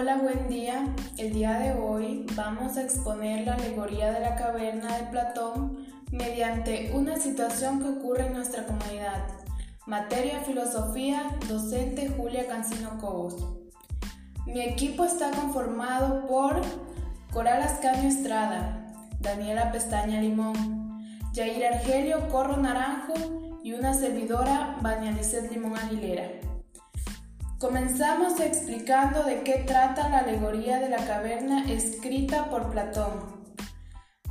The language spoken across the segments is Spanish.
Hola, buen día. El día de hoy vamos a exponer la alegoría de la caverna de Platón mediante una situación que ocurre en nuestra comunidad. Materia Filosofía, docente Julia Cancino Cobos. Mi equipo está conformado por Coral Ascanio Estrada, Daniela Pestaña Limón, Jair Argelio Corro Naranjo y una servidora, Vania Limón Aguilera. Comenzamos explicando de qué trata la alegoría de la caverna escrita por Platón.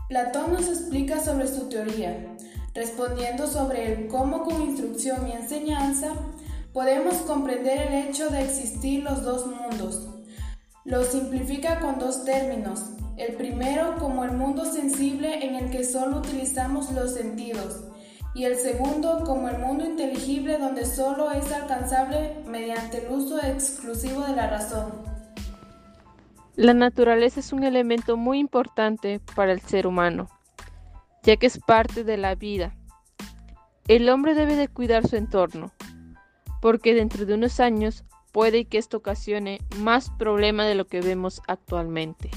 Platón nos explica sobre su teoría, respondiendo sobre el cómo con instrucción y enseñanza podemos comprender el hecho de existir los dos mundos. Lo simplifica con dos términos. El primero como el mundo sensible en el que solo utilizamos los sentidos y el segundo como el mundo inteligible donde solo es alcanzable mediante el uso exclusivo de la razón. La naturaleza es un elemento muy importante para el ser humano, ya que es parte de la vida. El hombre debe de cuidar su entorno, porque dentro de unos años puede que esto ocasione más problema de lo que vemos actualmente.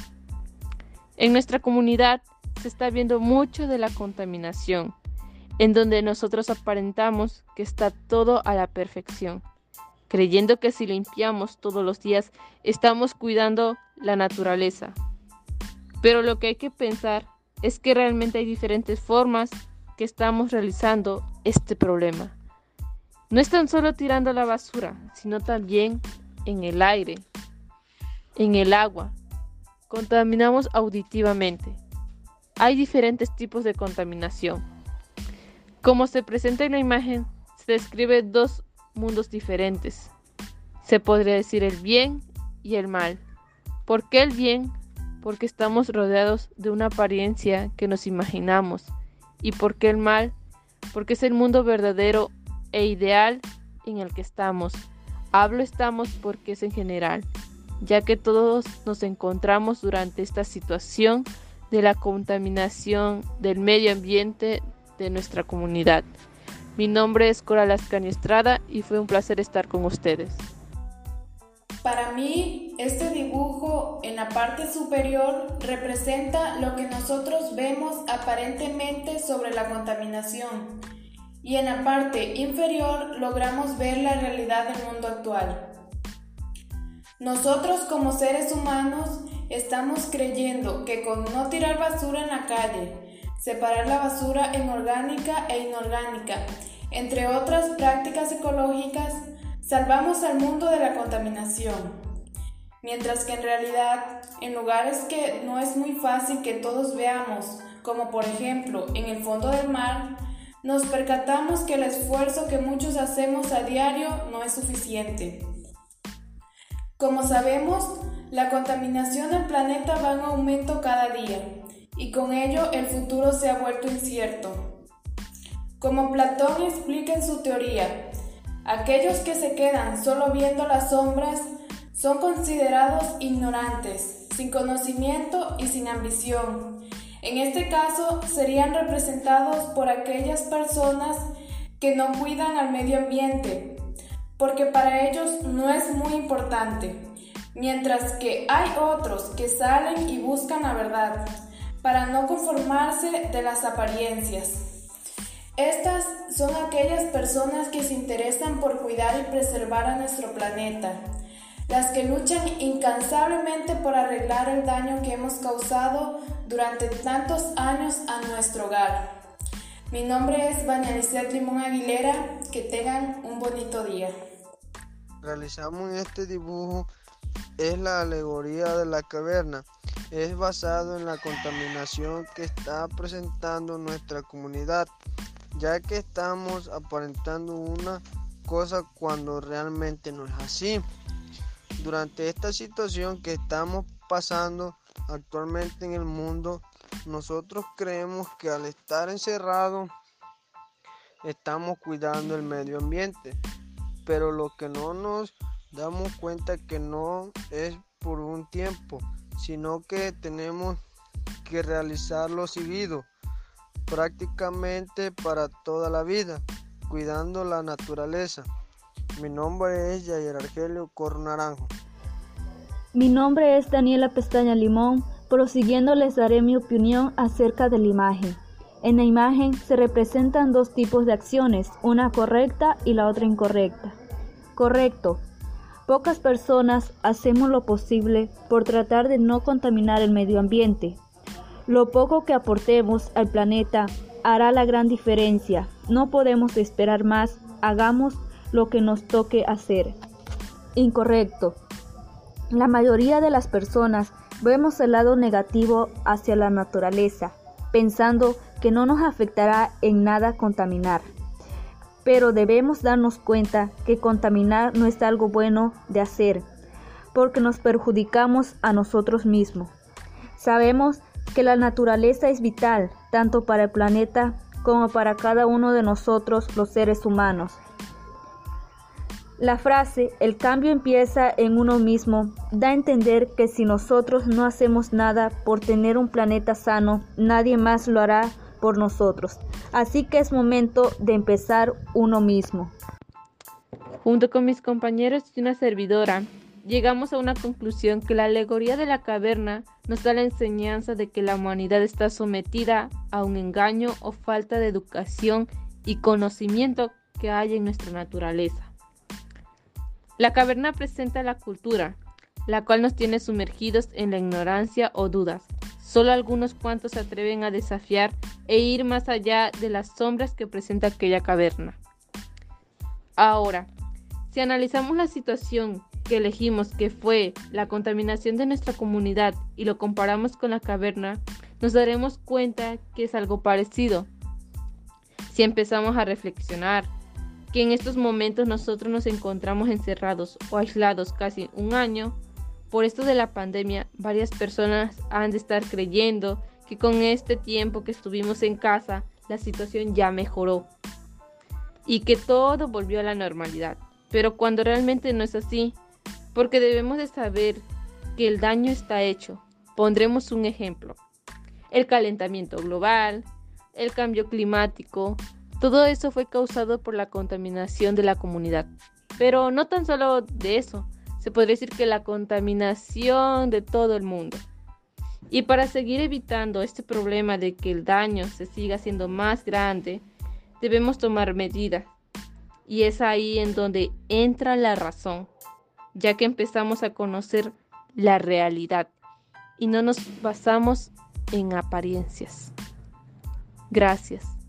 En nuestra comunidad se está viendo mucho de la contaminación, en donde nosotros aparentamos que está todo a la perfección, creyendo que si limpiamos todos los días estamos cuidando la naturaleza. Pero lo que hay que pensar es que realmente hay diferentes formas que estamos realizando este problema. No es tan solo tirando la basura, sino también en el aire, en el agua. Contaminamos auditivamente. Hay diferentes tipos de contaminación como se presenta en la imagen, se describe dos mundos diferentes. Se podría decir el bien y el mal. ¿Por qué el bien? Porque estamos rodeados de una apariencia que nos imaginamos. ¿Y por qué el mal? Porque es el mundo verdadero e ideal en el que estamos. Hablo estamos porque es en general, ya que todos nos encontramos durante esta situación de la contaminación del medio ambiente de nuestra comunidad. Mi nombre es Coral Ascani Estrada y fue un placer estar con ustedes. Para mí, este dibujo en la parte superior representa lo que nosotros vemos aparentemente sobre la contaminación y en la parte inferior logramos ver la realidad del mundo actual. Nosotros como seres humanos estamos creyendo que con no tirar basura en la calle, separar la basura en orgánica e inorgánica. Entre otras prácticas ecológicas, salvamos al mundo de la contaminación. Mientras que en realidad, en lugares que no es muy fácil que todos veamos, como por ejemplo en el fondo del mar, nos percatamos que el esfuerzo que muchos hacemos a diario no es suficiente. Como sabemos, la contaminación del planeta va en aumento cada día y con ello el futuro se ha vuelto incierto. Como Platón explica en su teoría, aquellos que se quedan solo viendo las sombras son considerados ignorantes, sin conocimiento y sin ambición. En este caso serían representados por aquellas personas que no cuidan al medio ambiente, porque para ellos no es muy importante, mientras que hay otros que salen y buscan la verdad para no conformarse de las apariencias. Estas son aquellas personas que se interesan por cuidar y preservar a nuestro planeta, las que luchan incansablemente por arreglar el daño que hemos causado durante tantos años a nuestro hogar. Mi nombre es Vania Limón Aguilera, que tengan un bonito día. Realizamos este dibujo es la alegoría de la caverna. Es basado en la contaminación que está presentando nuestra comunidad, ya que estamos aparentando una cosa cuando realmente no es así. Durante esta situación que estamos pasando actualmente en el mundo, nosotros creemos que al estar encerrados estamos cuidando el medio ambiente, pero lo que no nos damos cuenta que no es por un tiempo, sino que tenemos que realizarlo seguido, prácticamente para toda la vida, cuidando la naturaleza. Mi nombre es Yair Argelio Cornaranjo. Mi nombre es Daniela Pestaña Limón. Prosiguiendo les daré mi opinión acerca de la imagen. En la imagen se representan dos tipos de acciones, una correcta y la otra incorrecta. Correcto. Pocas personas hacemos lo posible por tratar de no contaminar el medio ambiente. Lo poco que aportemos al planeta hará la gran diferencia. No podemos esperar más, hagamos lo que nos toque hacer. Incorrecto. La mayoría de las personas vemos el lado negativo hacia la naturaleza, pensando que no nos afectará en nada contaminar. Pero debemos darnos cuenta que contaminar no es algo bueno de hacer, porque nos perjudicamos a nosotros mismos. Sabemos que la naturaleza es vital tanto para el planeta como para cada uno de nosotros los seres humanos. La frase el cambio empieza en uno mismo da a entender que si nosotros no hacemos nada por tener un planeta sano, nadie más lo hará por nosotros. Así que es momento de empezar uno mismo. Junto con mis compañeros y una servidora, llegamos a una conclusión que la alegoría de la caverna nos da la enseñanza de que la humanidad está sometida a un engaño o falta de educación y conocimiento que hay en nuestra naturaleza. La caverna presenta la cultura, la cual nos tiene sumergidos en la ignorancia o dudas. Solo algunos cuantos se atreven a desafiar e ir más allá de las sombras que presenta aquella caverna. Ahora, si analizamos la situación que elegimos que fue la contaminación de nuestra comunidad y lo comparamos con la caverna, nos daremos cuenta que es algo parecido. Si empezamos a reflexionar, que en estos momentos nosotros nos encontramos encerrados o aislados casi un año. Por esto de la pandemia, varias personas han de estar creyendo que con este tiempo que estuvimos en casa, la situación ya mejoró y que todo volvió a la normalidad. Pero cuando realmente no es así, porque debemos de saber que el daño está hecho. Pondremos un ejemplo. El calentamiento global, el cambio climático, todo eso fue causado por la contaminación de la comunidad. Pero no tan solo de eso, se podría decir que la contaminación de todo el mundo. Y para seguir evitando este problema de que el daño se siga haciendo más grande, debemos tomar medidas. Y es ahí en donde entra la razón, ya que empezamos a conocer la realidad y no nos basamos en apariencias. Gracias.